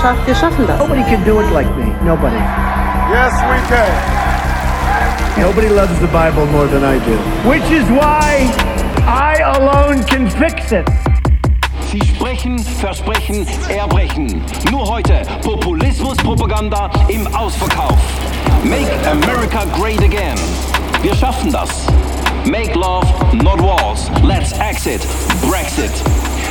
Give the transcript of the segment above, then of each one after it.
Wir haben so vieles geschafft, wir schaffen das. Nobody can do it like me. Nobody. Yes, we can. Nobody loves the Bible more than I do. Which is why I alone can fix it. Sie sprechen, versprechen, erbrechen. Nur heute Populismus-Propaganda im Ausverkauf. Make America great again. Wir schaffen das. Make love, not wars. Let's exit. Brexit.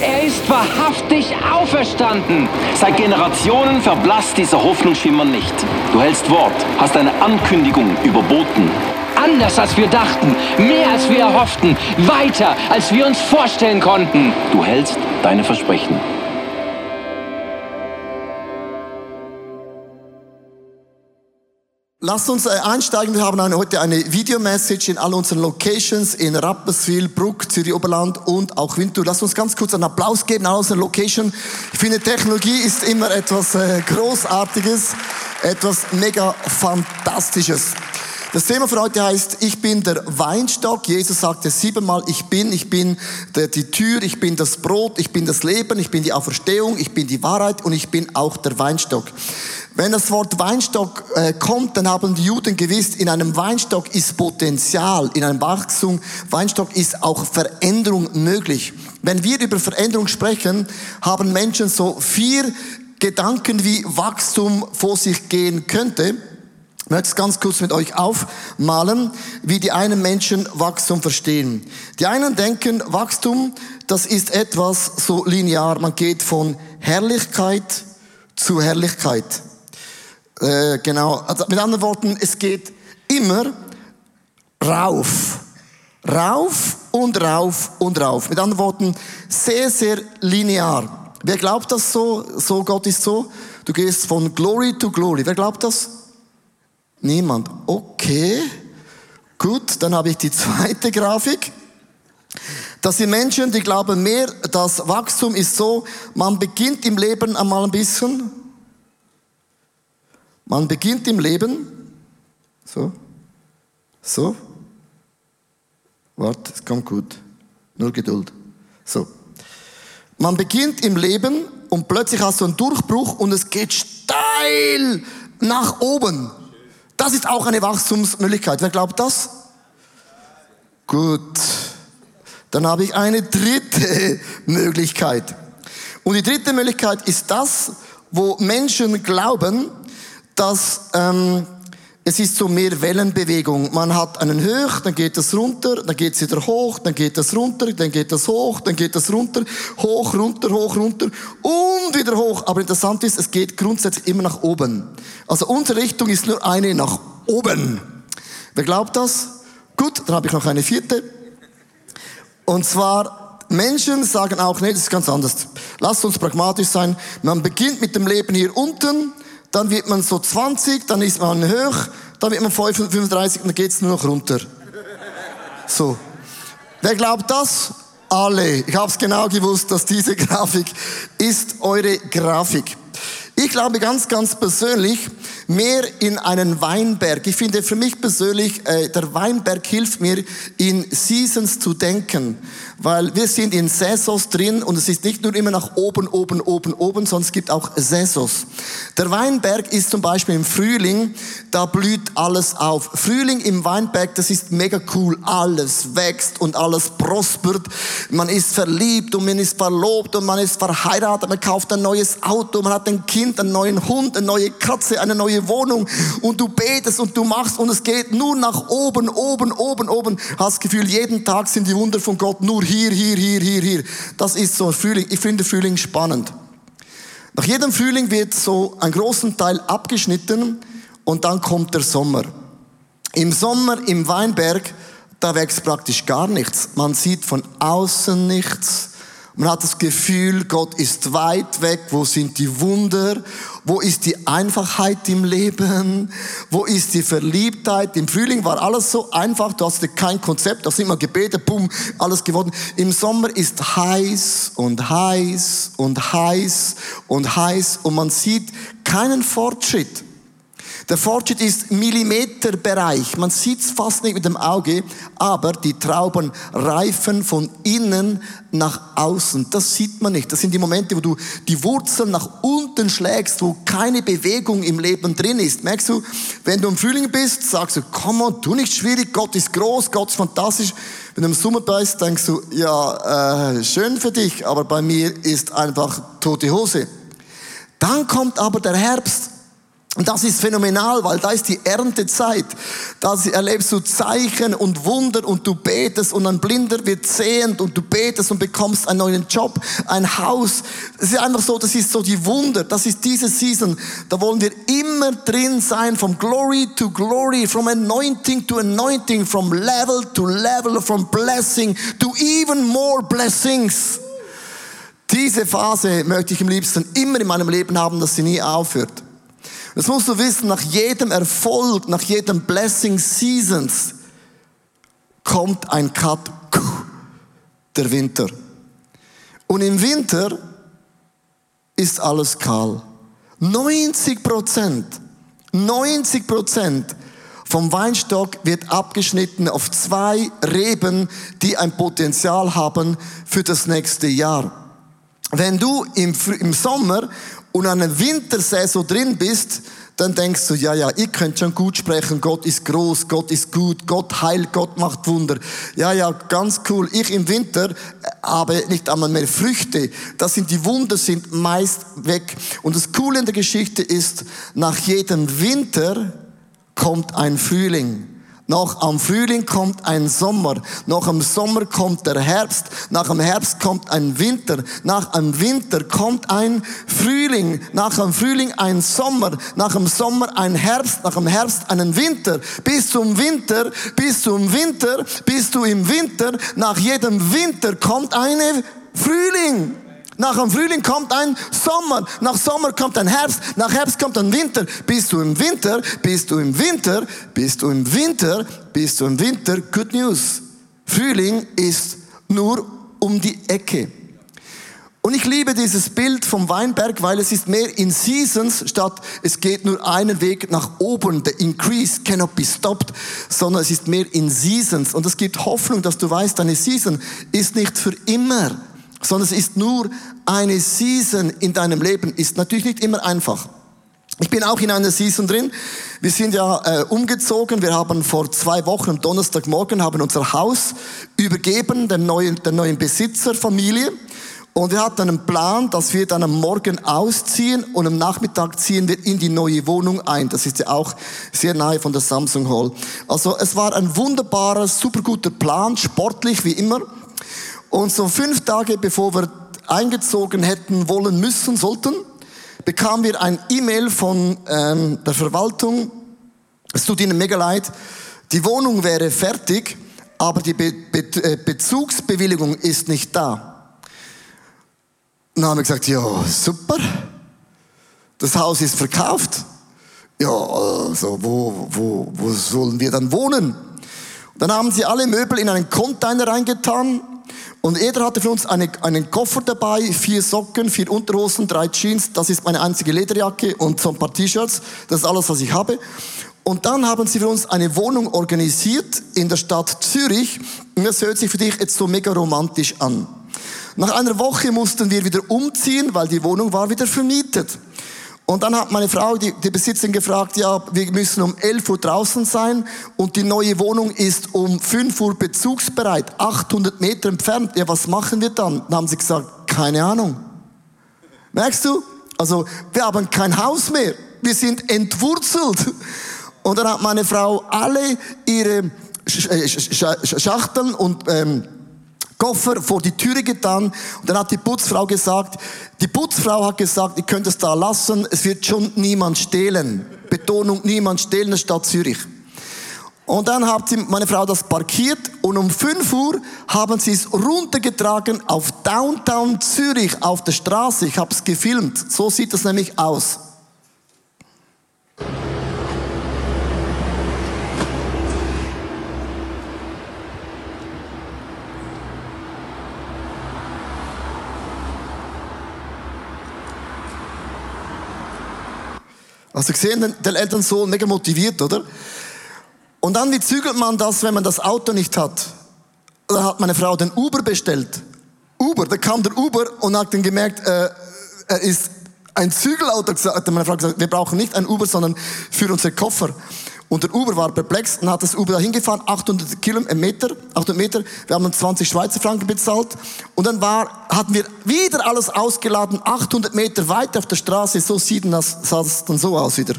Er ist wahrhaftig auferstanden! Seit Generationen verblasst dieser Hoffnungsschimmer nicht. Du hältst Wort, hast eine Ankündigung überboten. Anders als wir dachten, mehr als wir erhofften, weiter als wir uns vorstellen konnten. Du hältst deine Versprechen. Lasst uns äh, einsteigen. Wir haben heute eine Videomessage in all unseren Locations in Rapperswil, Bruck, Zürich Oberland und auch Winter. Lasst uns ganz kurz einen Applaus geben an unseren Location. Ich finde, Technologie ist immer etwas äh, Großartiges, etwas mega Fantastisches. Das Thema für heute heißt, ich bin der Weinstock. Jesus sagte siebenmal, ich bin, ich bin der, die Tür, ich bin das Brot, ich bin das Leben, ich bin die Auferstehung, ich bin die Wahrheit und ich bin auch der Weinstock. Wenn das Wort Weinstock äh, kommt, dann haben die Juden gewusst, in einem Weinstock ist Potenzial, in einem Wachstum, Weinstock ist auch Veränderung möglich. Wenn wir über Veränderung sprechen, haben Menschen so vier Gedanken, wie Wachstum vor sich gehen könnte. Ich möchte es ganz kurz mit euch aufmalen, wie die einen Menschen Wachstum verstehen. Die einen denken, Wachstum, das ist etwas so linear. Man geht von Herrlichkeit zu Herrlichkeit. Äh, genau. Also mit anderen Worten, es geht immer rauf. Rauf und rauf und rauf. Mit anderen Worten, sehr, sehr linear. Wer glaubt das so? So, Gott ist so. Du gehst von Glory to Glory. Wer glaubt das? Niemand. Okay. Gut, dann habe ich die zweite Grafik. Das sind Menschen, die glauben mehr, das Wachstum ist so, man beginnt im Leben einmal ein bisschen, man beginnt im Leben, so, so, warte, es kommt gut, nur Geduld, so. Man beginnt im Leben und plötzlich hast du einen Durchbruch und es geht steil nach oben. Das ist auch eine Wachstumsmöglichkeit. Wer glaubt das? Gut. Dann habe ich eine dritte Möglichkeit. Und die dritte Möglichkeit ist das, wo Menschen glauben, dass ähm, es ist so mehr Wellenbewegung. Man hat einen Höch, dann geht es runter, dann geht es wieder hoch, dann geht es runter, dann geht es hoch, dann geht es runter, hoch, runter, hoch, runter und wieder hoch. Aber interessant ist, es geht grundsätzlich immer nach oben. Also unsere Richtung ist nur eine nach oben. Wer glaubt das? Gut, dann habe ich noch eine vierte. Und zwar, Menschen sagen auch, nee, das ist ganz anders. Lasst uns pragmatisch sein. Man beginnt mit dem Leben hier unten, dann wird man so 20, dann ist man hoch, dann wird man 35 und dann geht's nur noch runter. So. Wer glaubt das? Alle. Ich habe es genau gewusst, dass diese Grafik ist eure Grafik. Ich glaube ganz, ganz persönlich mehr in einen Weinberg. Ich finde für mich persönlich, äh, der Weinberg hilft mir, in Seasons zu denken. Weil wir sind in Saisons drin und es ist nicht nur immer nach oben, oben, oben, oben, es gibt auch Saisons. Der Weinberg ist zum Beispiel im Frühling, da blüht alles auf. Frühling im Weinberg, das ist mega cool. Alles wächst und alles prospert. Man ist verliebt und man ist verlobt und man ist verheiratet. Man kauft ein neues Auto, man hat ein Kind, einen neuen Hund, eine neue Katze, eine neue Wohnung und du betest und du machst und es geht nur nach oben, oben, oben, oben. Hast das Gefühl, jeden Tag sind die Wunder von Gott nur hier, hier, hier, hier, hier. Das ist so Frühling. Ich finde Frühling spannend. Nach jedem Frühling wird so ein großen Teil abgeschnitten und dann kommt der Sommer. Im Sommer im Weinberg, da wächst praktisch gar nichts. Man sieht von außen nichts. Man hat das Gefühl, Gott ist weit weg. Wo sind die Wunder? Wo ist die Einfachheit im Leben? Wo ist die Verliebtheit? Im Frühling war alles so einfach. Du hast kein Konzept. Du hast immer gebetet. Bumm, alles geworden. Im Sommer ist heiß und heiß und heiß und heiß. Und man sieht keinen Fortschritt. Der Fortschritt ist Millimeterbereich. Man sieht es fast nicht mit dem Auge, aber die Trauben reifen von innen nach außen. Das sieht man nicht. Das sind die Momente, wo du die Wurzeln nach unten schlägst, wo keine Bewegung im Leben drin ist. Merkst du, wenn du im Frühling bist, sagst du, komm on, tu nicht schwierig, Gott ist groß, Gott ist fantastisch. Wenn du im Sommer bist, denkst du, ja, äh, schön für dich, aber bei mir ist einfach tote Hose. Dann kommt aber der Herbst und das ist phänomenal, weil da ist die Erntezeit. Da erlebst du Zeichen und Wunder und du betest und ein Blinder wird sehend und du betest und bekommst einen neuen Job, ein Haus. Es ist einfach so, das ist so die Wunder. Das ist diese Season. Da wollen wir immer drin sein, from glory to glory, from anointing to anointing, from level to level, from blessing to even more blessings. Diese Phase möchte ich am liebsten immer in meinem Leben haben, dass sie nie aufhört. Das musst du wissen, nach jedem Erfolg, nach jedem Blessing Seasons kommt ein Cut, der Winter. Und im Winter ist alles kahl. 90 Prozent, 90 Prozent vom Weinstock wird abgeschnitten auf zwei Reben, die ein Potenzial haben für das nächste Jahr. Wenn du im, im Sommer und an einer Wintersaison drin bist, dann denkst du, ja, ja, ihr könnt schon gut sprechen, Gott ist groß, Gott ist gut, Gott heilt, Gott macht Wunder. Ja, ja, ganz cool. Ich im Winter äh, habe nicht einmal mehr Früchte. Das sind die Wunder sind meist weg. Und das Coole in der Geschichte ist, nach jedem Winter kommt ein Frühling. Noch am Frühling kommt ein Sommer. Noch am Sommer kommt der Herbst. Nach dem Herbst kommt ein Winter. Nach dem Winter kommt ein Frühling. Nach dem Frühling ein Sommer. Nach dem Sommer ein Herbst. Nach dem Herbst einen Winter. Bis zum Winter, bis zum Winter, bis du im Winter. Nach jedem Winter kommt eine Frühling. Nach dem Frühling kommt ein Sommer, nach Sommer kommt ein Herbst, nach Herbst kommt ein Winter. Bist du im Winter, bist du im Winter, bist du im Winter, bist du im Winter. Good News. Frühling ist nur um die Ecke. Und ich liebe dieses Bild vom Weinberg, weil es ist mehr in Seasons statt es geht nur einen Weg nach oben. The increase cannot be stopped, sondern es ist mehr in Seasons. Und es gibt Hoffnung, dass du weißt, deine Season ist nicht für immer sondern es ist nur eine Season in deinem Leben. Ist natürlich nicht immer einfach. Ich bin auch in einer Season drin. Wir sind ja äh, umgezogen. Wir haben vor zwei Wochen am Donnerstagmorgen haben unser Haus übergeben dem neuen, der neuen Besitzerfamilie. Und wir hatten einen Plan, dass wir dann am Morgen ausziehen und am Nachmittag ziehen wir in die neue Wohnung ein. Das ist ja auch sehr nahe von der Samsung Hall. Also es war ein wunderbarer, super guter Plan, sportlich wie immer. Und so fünf Tage bevor wir eingezogen hätten wollen müssen, sollten, bekamen wir ein E-Mail von ähm, der Verwaltung. Es tut ihnen mega leid. Die Wohnung wäre fertig, aber die Be Be äh, Bezugsbewilligung ist nicht da. Dann haben wir gesagt, ja, super. Das Haus ist verkauft. Ja, also wo, wo, wo sollen wir dann wohnen? Und dann haben sie alle Möbel in einen Container reingetan und jeder hatte für uns eine, einen Koffer dabei, vier Socken, vier Unterhosen, drei Jeans, das ist meine einzige Lederjacke und so ein paar T-Shirts, das ist alles, was ich habe. Und dann haben sie für uns eine Wohnung organisiert in der Stadt Zürich. Und das hört sich für dich jetzt so mega romantisch an. Nach einer Woche mussten wir wieder umziehen, weil die Wohnung war wieder vermietet. Und dann hat meine Frau, die, die Besitzerin, gefragt, ja, wir müssen um 11 Uhr draußen sein und die neue Wohnung ist um 5 Uhr bezugsbereit, 800 Meter entfernt. Ja, was machen wir dann? Dann haben sie gesagt, keine Ahnung. Merkst du? Also, wir haben kein Haus mehr. Wir sind entwurzelt. Und dann hat meine Frau alle ihre äh, Schachteln und ähm, Koffer vor die Türe getan und dann hat die Putzfrau gesagt, die Putzfrau hat gesagt, ihr könnt es da lassen, es wird schon niemand stehlen. Betonung, niemand stehlen, in der Stadt Zürich. Und dann hat meine Frau das parkiert und um 5 Uhr haben sie es runtergetragen auf Downtown Zürich auf der Straße. Ich habe es gefilmt. So sieht es nämlich aus. Also gesehen, der Elternsohn mega motiviert, oder? Und dann, wie zügelt man das, wenn man das Auto nicht hat? Da hat meine Frau den Uber bestellt. Uber, da kam der Uber und hat dann gemerkt, äh, er ist ein Zügelauto. Hat meine Frau gesagt, wir brauchen nicht ein Uber, sondern für unsere Koffer. Und der Uber war perplex und hat das Uber dahin gefahren, 800 Kilometer, 800 Meter. Wir haben 20 Schweizer Franken bezahlt. Und dann war, hatten wir wieder alles ausgeladen, 800 Meter weiter auf der Straße. So sieht das, sah das dann so aus wieder.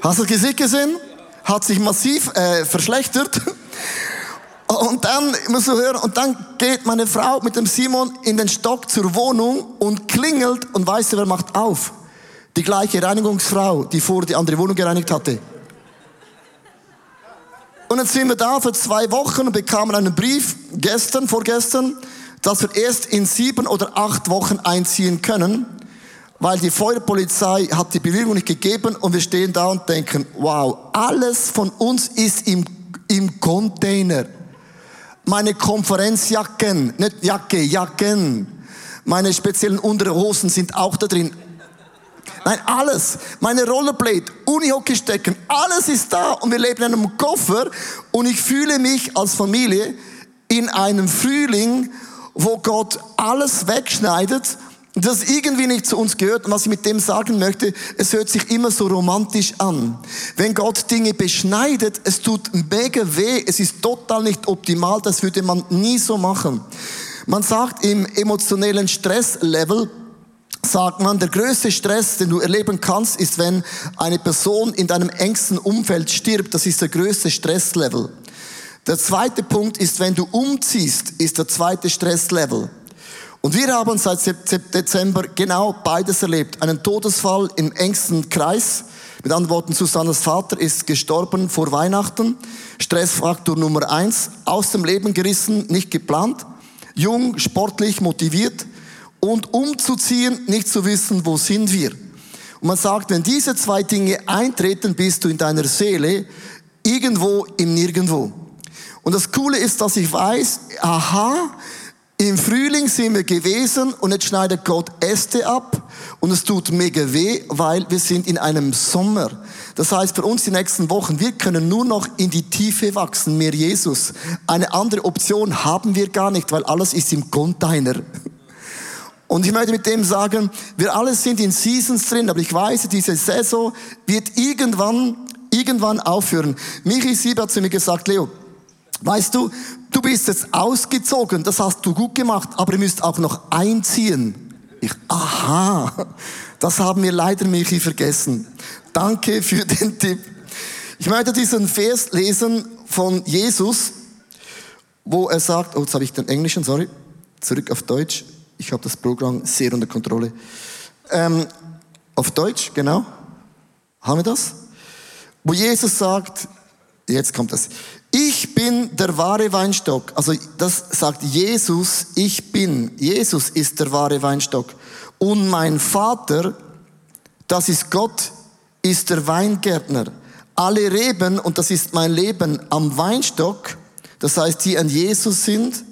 Hast du das Gesicht gesehen? Hat sich massiv äh, verschlechtert. Und dann, musst du hören, und dann geht meine Frau mit dem Simon in den Stock zur Wohnung und klingelt und weißt du, wer macht auf? Die gleiche Reinigungsfrau, die vorher die andere Wohnung gereinigt hatte. Und jetzt sind wir da für zwei Wochen und bekamen einen Brief, gestern, vorgestern, dass wir erst in sieben oder acht Wochen einziehen können weil die Feuerpolizei hat die Bewilligung nicht gegeben und wir stehen da und denken, wow, alles von uns ist im, im Container. Meine Konferenzjacken, nicht Jacke, Jacken. Meine speziellen Unterhosen sind auch da drin. Nein, alles. Meine Rollerblade, Unihockeystecken, alles ist da und wir leben in einem Koffer und ich fühle mich als Familie in einem Frühling, wo Gott alles wegschneidet das irgendwie nicht zu uns gehört. Und was ich mit dem sagen möchte, es hört sich immer so romantisch an. Wenn Gott Dinge beschneidet, es tut mega weh, es ist total nicht optimal, das würde man nie so machen. Man sagt im emotionellen Stresslevel, sagt man, der größte Stress, den du erleben kannst, ist, wenn eine Person in deinem engsten Umfeld stirbt. Das ist der größte Stresslevel. Der zweite Punkt ist, wenn du umziehst, ist der zweite Stresslevel. Und wir haben seit Dezember genau beides erlebt. Einen Todesfall im engsten Kreis. Mit anderen Worten, Susannes Vater ist gestorben vor Weihnachten. Stressfaktor Nummer eins. Aus dem Leben gerissen, nicht geplant. Jung, sportlich, motiviert. Und umzuziehen, nicht zu wissen, wo sind wir. Und man sagt, wenn diese zwei Dinge eintreten, bist du in deiner Seele irgendwo im Nirgendwo. Und das Coole ist, dass ich weiß, aha, im Frühling sind wir gewesen und jetzt schneidet Gott Äste ab und es tut mega weh, weil wir sind in einem Sommer. Das heißt für uns die nächsten Wochen, wir können nur noch in die Tiefe wachsen, mehr Jesus. Eine andere Option haben wir gar nicht, weil alles ist im Container. Und ich möchte mit dem sagen, wir alle sind in Seasons drin, aber ich weiß, diese Saison wird irgendwann, irgendwann aufhören. Michi Sieb hat zu mir gesagt, Leo, Weißt du, du bist jetzt ausgezogen, das hast du gut gemacht, aber ihr müsst auch noch einziehen. Ich, aha, das haben wir leider, Michi, vergessen. Danke für den Tipp. Ich möchte diesen Vers lesen von Jesus, wo er sagt, oh, jetzt habe ich den Englischen, sorry, zurück auf Deutsch. Ich habe das Programm sehr unter Kontrolle. Ähm, auf Deutsch, genau. Haben wir das? Wo Jesus sagt, jetzt kommt das. Ich bin der wahre Weinstock. Also das sagt Jesus, ich bin. Jesus ist der wahre Weinstock. Und mein Vater, das ist Gott, ist der Weingärtner. Alle Reben, und das ist mein Leben, am Weinstock, das heißt, die an Jesus sind,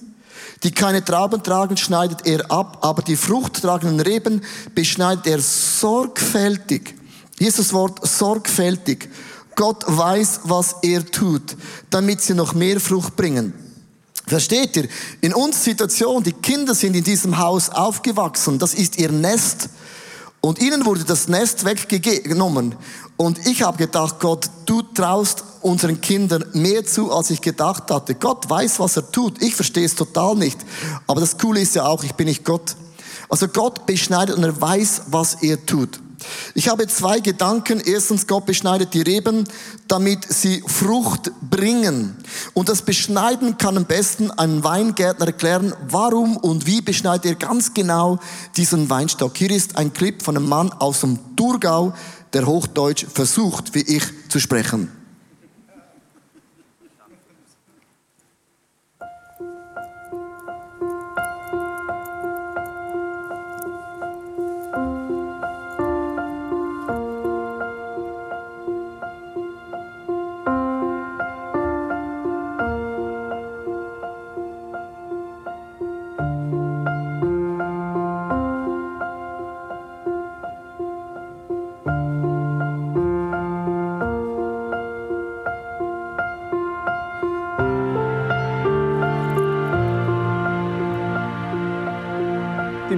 die keine Trauben tragen, schneidet er ab, aber die fruchttragenden Reben beschneidet er sorgfältig. Hier ist das Wort sorgfältig. Gott weiß, was er tut, damit sie noch mehr Frucht bringen. Versteht ihr? In unserer Situation, die Kinder sind in diesem Haus aufgewachsen, das ist ihr Nest. Und ihnen wurde das Nest weggenommen. Und ich habe gedacht, Gott, du traust unseren Kindern mehr zu, als ich gedacht hatte. Gott weiß, was er tut. Ich verstehe es total nicht. Aber das Coole ist ja auch, ich bin nicht Gott. Also Gott beschneidet und er weiß, was er tut. Ich habe zwei Gedanken. Erstens, Gott beschneidet die Reben, damit sie Frucht bringen. Und das Beschneiden kann am besten ein Weingärtner erklären, warum und wie beschneidet er ganz genau diesen Weinstock. Hier ist ein Clip von einem Mann aus dem Thurgau, der Hochdeutsch versucht, wie ich zu sprechen.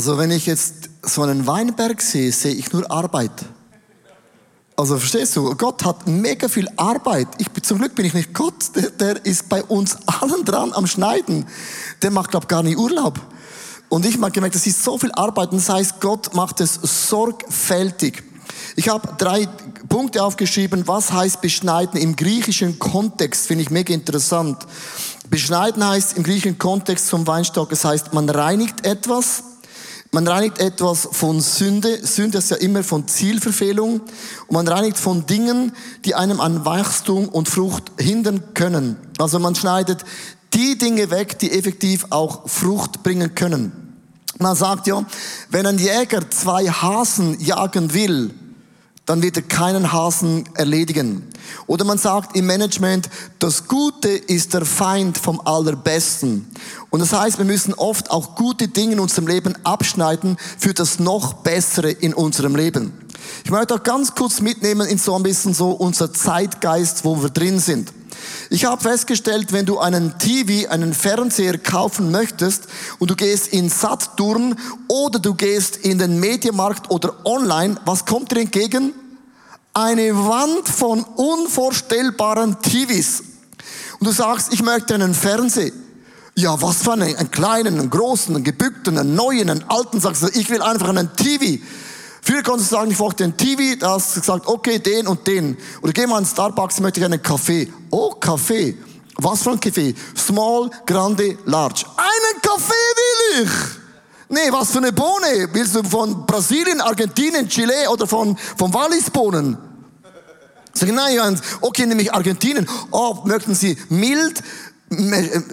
Also wenn ich jetzt so einen Weinberg sehe, sehe ich nur Arbeit. Also verstehst du, Gott hat mega viel Arbeit. Ich, zum Glück bin ich nicht Gott, der, der ist bei uns allen dran am Schneiden. Der macht, glaube gar nicht Urlaub. Und ich habe gemerkt, das ist so viel Arbeit. Und das heißt, Gott macht es sorgfältig. Ich habe drei Punkte aufgeschrieben. Was heißt beschneiden im griechischen Kontext? Finde ich mega interessant. Beschneiden heißt im griechischen Kontext zum Weinstock, es heißt, man reinigt etwas, man reinigt etwas von Sünde. Sünde ist ja immer von Zielverfehlung. Und man reinigt von Dingen, die einem an Wachstum und Frucht hindern können. Also man schneidet die Dinge weg, die effektiv auch Frucht bringen können. Man sagt ja, wenn ein Jäger zwei Hasen jagen will, dann wird er keinen Hasen erledigen. Oder man sagt im Management, das Gute ist der Feind vom Allerbesten. Und das heißt, wir müssen oft auch gute Dinge in unserem Leben abschneiden für das noch Bessere in unserem Leben. Ich möchte auch ganz kurz mitnehmen in so ein bisschen so unser Zeitgeist, wo wir drin sind. Ich habe festgestellt, wenn du einen TV, einen Fernseher kaufen möchtest und du gehst in Saturn oder du gehst in den Medienmarkt oder online, was kommt dir entgegen? Eine Wand von unvorstellbaren TVs. Und du sagst, ich möchte einen Fernseher. Ja, was für einen, einen kleinen, einen großen, einen gebückten, einen neuen, einen alten, sagst du, ich will einfach einen TV. Konntest du sagen, ich wollte einen TV, da hast du gesagt, okay, den und den. Oder geh mal in Starbucks, möchte ich einen Kaffee. Oh, Kaffee. Was für ein Kaffee? Small, grande, large. Einen Kaffee will ich! Nee, was für eine Bohne? Willst du von Brasilien, Argentinien, Chile oder von, von Wallisbohnen? Sag ich, nein, okay, nämlich Argentinien. Oh, möchten Sie mild,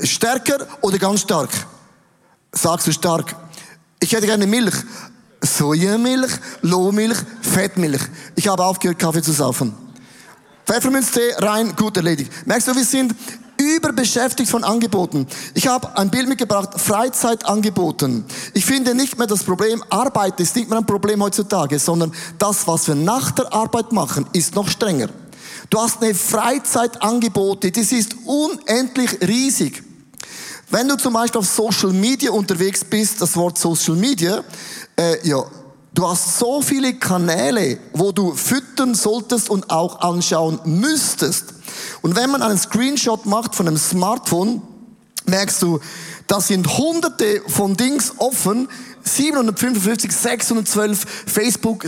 stärker oder ganz stark? Sagst du stark. Ich hätte gerne Milch. Sojamilch, Lohmilch, Fettmilch. Ich habe aufgehört, Kaffee zu saufen. Pfefferminztee rein, gut erledigt. Merkst du, wir sind überbeschäftigt von Angeboten. Ich habe ein Bild mitgebracht, Freizeitangeboten. Ich finde nicht mehr das Problem, Arbeit ist nicht mehr ein Problem heutzutage, sondern das, was wir nach der Arbeit machen, ist noch strenger. Du hast eine Freizeitangebote, das ist unendlich riesig. Wenn du zum Beispiel auf Social Media unterwegs bist, das Wort Social Media, äh, ja, du hast so viele Kanäle, wo du füttern solltest und auch anschauen müsstest. Und wenn man einen Screenshot macht von einem Smartphone, merkst du, da sind hunderte von Dings offen, 755, 612 Facebook.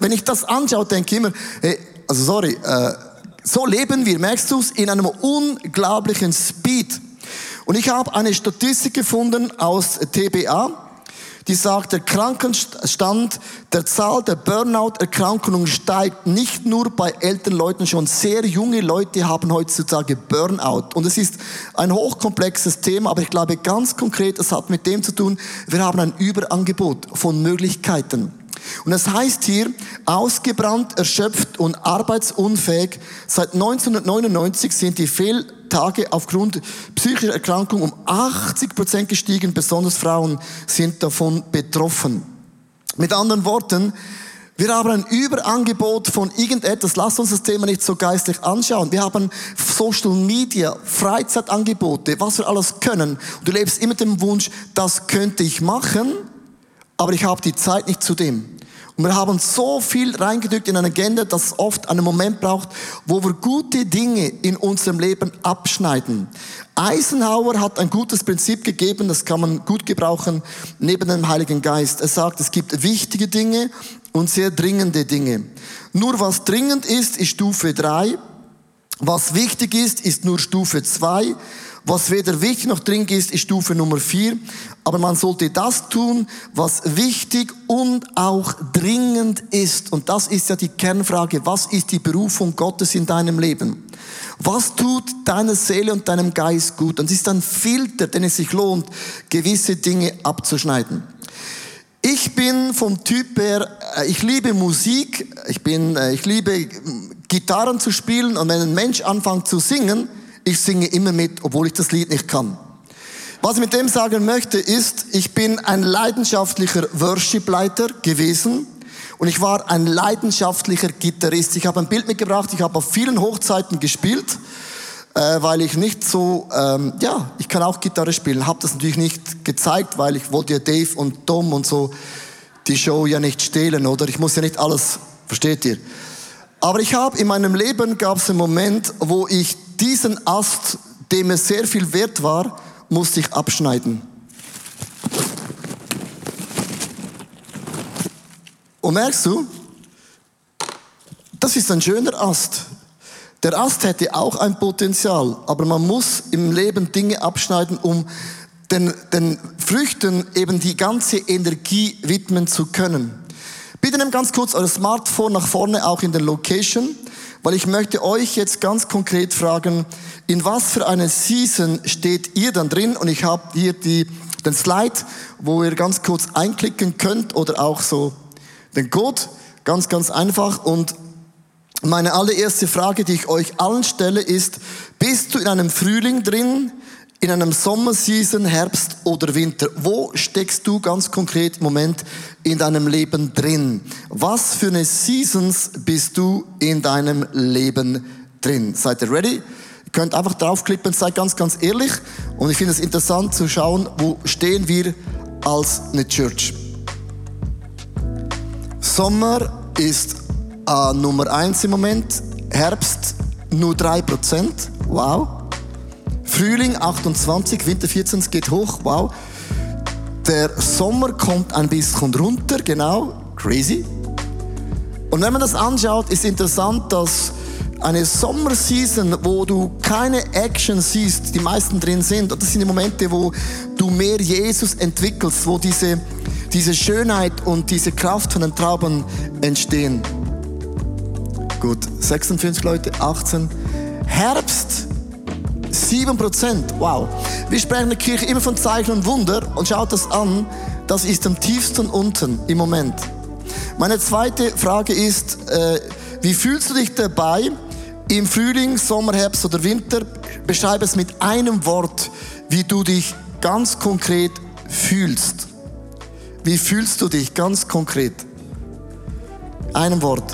Wenn ich das anschaue, denke ich immer, hey, also sorry, äh, so leben wir, merkst du es, in einem unglaublichen Speed. Und ich habe eine Statistik gefunden aus TBA. Die sagt, der Krankenstand der Zahl der Burnout-Erkrankungen steigt nicht nur bei älteren Leuten, schon sehr junge Leute haben heutzutage Burnout. Und es ist ein hochkomplexes Thema, aber ich glaube ganz konkret, es hat mit dem zu tun, wir haben ein Überangebot von Möglichkeiten. Und es heißt hier, ausgebrannt, erschöpft und arbeitsunfähig. Seit 1999 sind die Fehltage aufgrund psychischer Erkrankung um 80 Prozent gestiegen. Besonders Frauen sind davon betroffen. Mit anderen Worten, wir haben ein Überangebot von irgendetwas. Lass uns das Thema nicht so geistlich anschauen. Wir haben Social Media, Freizeitangebote, was wir alles können. Und du lebst immer mit dem Wunsch, das könnte ich machen, aber ich habe die Zeit nicht zu dem. Und wir haben so viel reingedrückt in eine Agenda, dass es oft einen Moment braucht, wo wir gute Dinge in unserem Leben abschneiden. Eisenhower hat ein gutes Prinzip gegeben, das kann man gut gebrauchen neben dem Heiligen Geist. Er sagt, es gibt wichtige Dinge und sehr dringende Dinge. Nur was dringend ist, ist Stufe drei. Was wichtig ist, ist nur Stufe zwei. Was weder wichtig noch dringend ist, ist Stufe Nummer vier. Aber man sollte das tun, was wichtig und auch dringend ist. Und das ist ja die Kernfrage. Was ist die Berufung Gottes in deinem Leben? Was tut deiner Seele und deinem Geist gut? Und es ist ein Filter, den es sich lohnt, gewisse Dinge abzuschneiden. Ich bin vom Typ her, äh, ich liebe Musik, ich bin, äh, ich liebe Gitarren zu spielen und wenn ein Mensch anfängt zu singen, ich singe immer mit, obwohl ich das Lied nicht kann. Was ich mit dem sagen möchte, ist, ich bin ein leidenschaftlicher Worship-Leiter gewesen und ich war ein leidenschaftlicher Gitarrist. Ich habe ein Bild mitgebracht, ich habe auf vielen Hochzeiten gespielt, äh, weil ich nicht so, ähm, ja, ich kann auch Gitarre spielen, habe das natürlich nicht gezeigt, weil ich wollte ja Dave und Tom und so die Show ja nicht stehlen, oder? Ich muss ja nicht alles, versteht ihr? Aber ich habe in meinem Leben gab es einen Moment, wo ich diesen Ast, dem es sehr viel wert war, musste ich abschneiden. Und merkst du, das ist ein schöner Ast. Der Ast hätte auch ein Potenzial, aber man muss im Leben Dinge abschneiden, um den, den Früchten eben die ganze Energie widmen zu können. Bitte nehmt ganz kurz euer Smartphone nach vorne, auch in der Location weil ich möchte euch jetzt ganz konkret fragen, in was für eine Season steht ihr dann drin? Und ich habe hier die, den Slide, wo ihr ganz kurz einklicken könnt oder auch so den Code, ganz, ganz einfach. Und meine allererste Frage, die ich euch allen stelle, ist, bist du in einem Frühling drin, in einem Sommerseason, Herbst oder Winter? Wo steckst du ganz konkret im Moment in deinem Leben drin? Was für eine Seasons bist du in deinem Leben drin? Seid ihr ready? Ihr könnt einfach draufklicken, seid ganz, ganz ehrlich. Und ich finde es interessant zu schauen, wo stehen wir als eine Church. Sommer ist äh, Nummer eins im Moment. Herbst nur drei Prozent. Wow. Frühling 28, Winter 14, es geht hoch, wow. Der Sommer kommt ein bisschen runter, genau, crazy. Und wenn man das anschaut, ist interessant, dass eine Sommerseason, wo du keine Action siehst, die meisten drin sind, das sind die Momente, wo du mehr Jesus entwickelst, wo diese, diese Schönheit und diese Kraft von den Trauben entstehen. Gut, 56 Leute, 18. Herbst 7%. Wow. Wir sprechen in der Kirche immer von Zeichen und Wunder und schaut das an. Das ist am tiefsten unten im Moment. Meine zweite Frage ist, äh, wie fühlst du dich dabei im Frühling, Sommer, Herbst oder Winter? Beschreibe es mit einem Wort, wie du dich ganz konkret fühlst. Wie fühlst du dich ganz konkret? Einem Wort.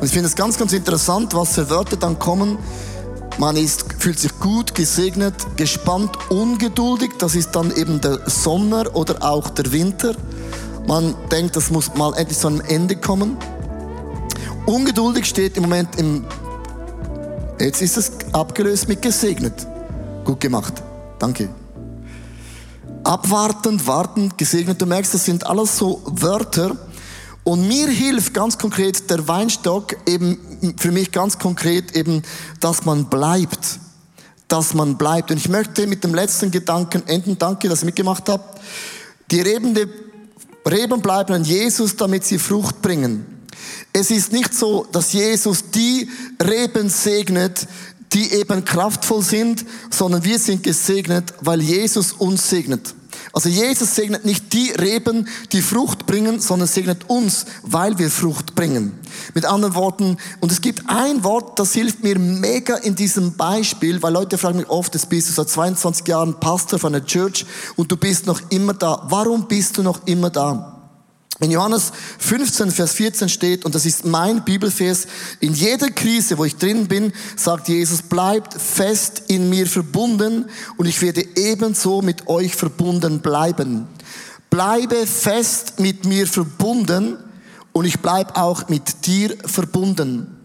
Und ich finde es ganz, ganz interessant, was für Wörter dann kommen, man ist, fühlt sich gut, gesegnet, gespannt, ungeduldig. Das ist dann eben der Sommer oder auch der Winter. Man denkt, das muss mal endlich zu einem Ende kommen. Ungeduldig steht im Moment im, jetzt ist es abgelöst mit gesegnet. Gut gemacht. Danke. Abwartend, wartend, gesegnet. Du merkst, das sind alles so Wörter, und mir hilft ganz konkret der Weinstock eben für mich ganz konkret eben, dass man bleibt. dass man bleibt. Und ich möchte mit dem letzten Gedanken enden. Danke, dass ihr mitgemacht habt. Die Rebende, Reben bleiben an Jesus, damit sie Frucht bringen. Es ist nicht so, dass Jesus die Reben segnet, die eben kraftvoll sind, sondern wir sind gesegnet, weil Jesus uns segnet. Also Jesus segnet nicht die Reben, die Frucht bringen, sondern segnet uns, weil wir Frucht bringen. Mit anderen Worten, und es gibt ein Wort, das hilft mir mega in diesem Beispiel, weil Leute fragen mich oft, jetzt bist du seit 22 Jahren Pastor von einer Church und du bist noch immer da. Warum bist du noch immer da? In Johannes 15, Vers 14 steht, und das ist mein Bibelvers, in jeder Krise, wo ich drin bin, sagt Jesus, bleibt fest in mir verbunden und ich werde ebenso mit euch verbunden bleiben. Bleibe fest mit mir verbunden und ich bleib auch mit dir verbunden.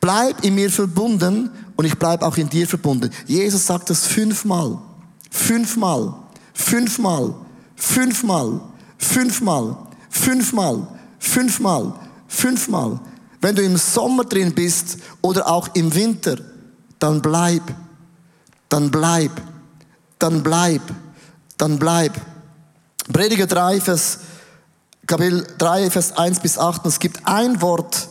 Bleib in mir verbunden und ich bleib auch in dir verbunden. Jesus sagt das fünfmal. Fünfmal. Fünfmal. Fünfmal. Fünfmal. Fünfmal, fünfmal, fünfmal. Wenn du im Sommer drin bist oder auch im Winter, dann bleib, dann bleib, dann bleib, dann bleib. Prediger 3, Vers, Kapitel 3, Vers 1 bis 8. Es gibt ein Wort,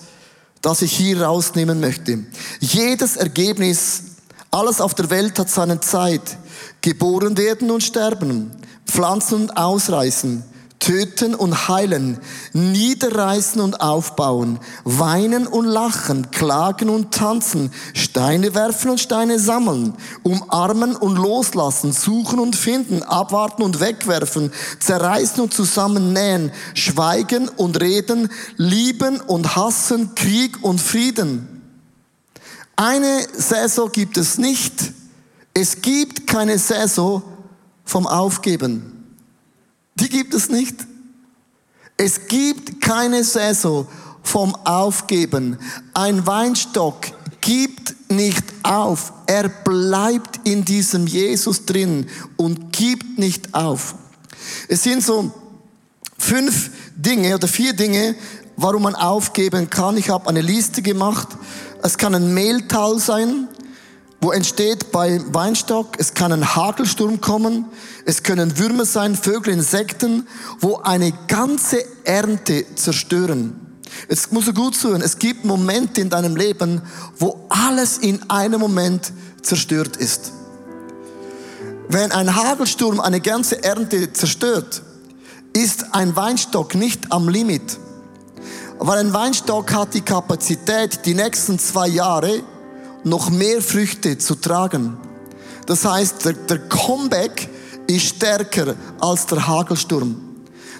das ich hier rausnehmen möchte. Jedes Ergebnis, alles auf der Welt hat seine Zeit. Geboren werden und sterben, pflanzen und ausreißen, töten und heilen, niederreißen und aufbauen, weinen und lachen, klagen und tanzen, Steine werfen und Steine sammeln, umarmen und loslassen, suchen und finden, abwarten und wegwerfen, zerreißen und zusammennähen, schweigen und reden, lieben und hassen, Krieg und Frieden. Eine Saison gibt es nicht. Es gibt keine Saison vom Aufgeben. Die gibt es nicht. Es gibt keine Saison vom Aufgeben. Ein Weinstock gibt nicht auf. Er bleibt in diesem Jesus drin und gibt nicht auf. Es sind so fünf Dinge oder vier Dinge, warum man aufgeben kann. Ich habe eine Liste gemacht. Es kann ein Mehltal sein, wo entsteht bei Weinstock, es kann ein Hagelsturm kommen, es können Würmer sein, Vögel, Insekten, wo eine ganze Ernte zerstören. Jetzt muss du gut zuhören, es gibt Momente in deinem Leben, wo alles in einem Moment zerstört ist. Wenn ein Hagelsturm eine ganze Ernte zerstört, ist ein Weinstock nicht am Limit. Weil ein Weinstock hat die Kapazität, die nächsten zwei Jahre noch mehr Früchte zu tragen. Das heißt, der, der Comeback ist stärker als der Hagelsturm.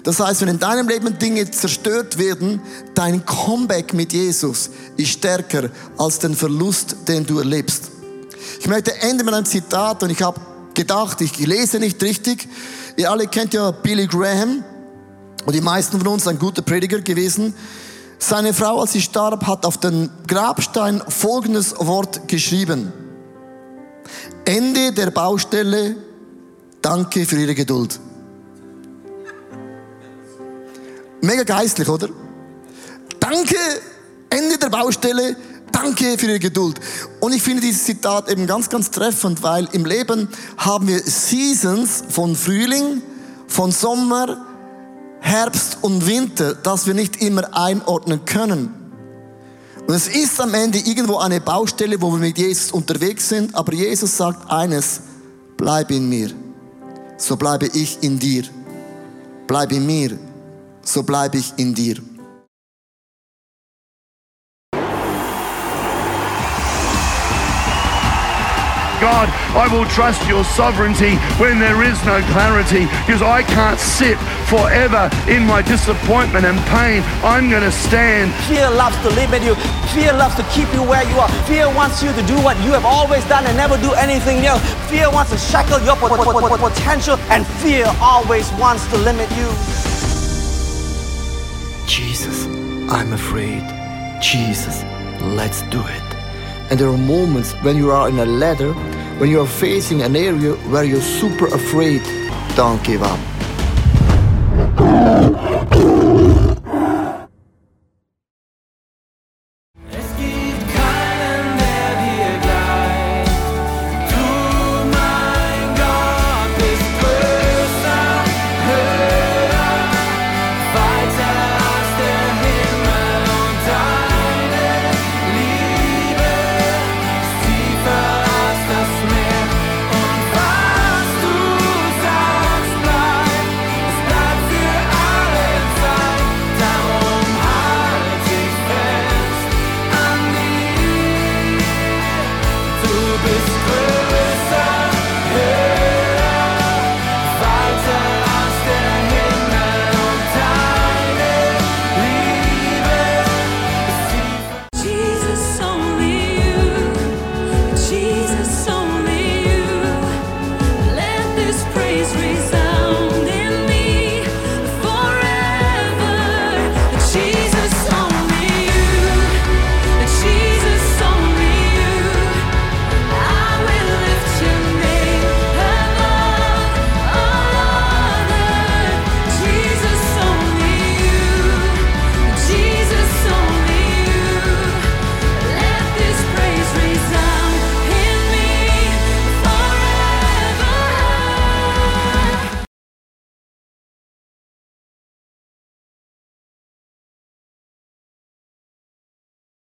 Das heißt, wenn in deinem Leben Dinge zerstört werden, dein Comeback mit Jesus ist stärker als den Verlust, den du erlebst. Ich möchte enden mit einem Zitat und ich habe gedacht, ich lese nicht richtig. Ihr alle kennt ja Billy Graham und die meisten von uns ein guter Prediger gewesen. Seine Frau, als sie starb, hat auf den Grabstein folgendes Wort geschrieben. Ende der Baustelle, danke für Ihre Geduld. Mega geistlich, oder? Danke, Ende der Baustelle, danke für Ihre Geduld. Und ich finde dieses Zitat eben ganz, ganz treffend, weil im Leben haben wir Seasons von Frühling, von Sommer, Herbst und Winter, das wir nicht immer einordnen können. Und es ist am Ende irgendwo eine Baustelle, wo wir mit Jesus unterwegs sind, aber Jesus sagt eines, bleib in mir, so bleibe ich in dir. Bleib in mir, so bleibe ich in dir. God, I will trust your sovereignty when there is no clarity because I can't sit forever in my disappointment and pain. I'm going to stand. Fear loves to limit you. Fear loves to keep you where you are. Fear wants you to do what you have always done and never do anything else. Fear wants to shackle your pot- pot- pot- potential and fear always wants to limit you. Jesus, I'm afraid. Jesus, let's do it. And there are moments when you are in a ladder, when you are facing an area where you're super afraid. Don't give up.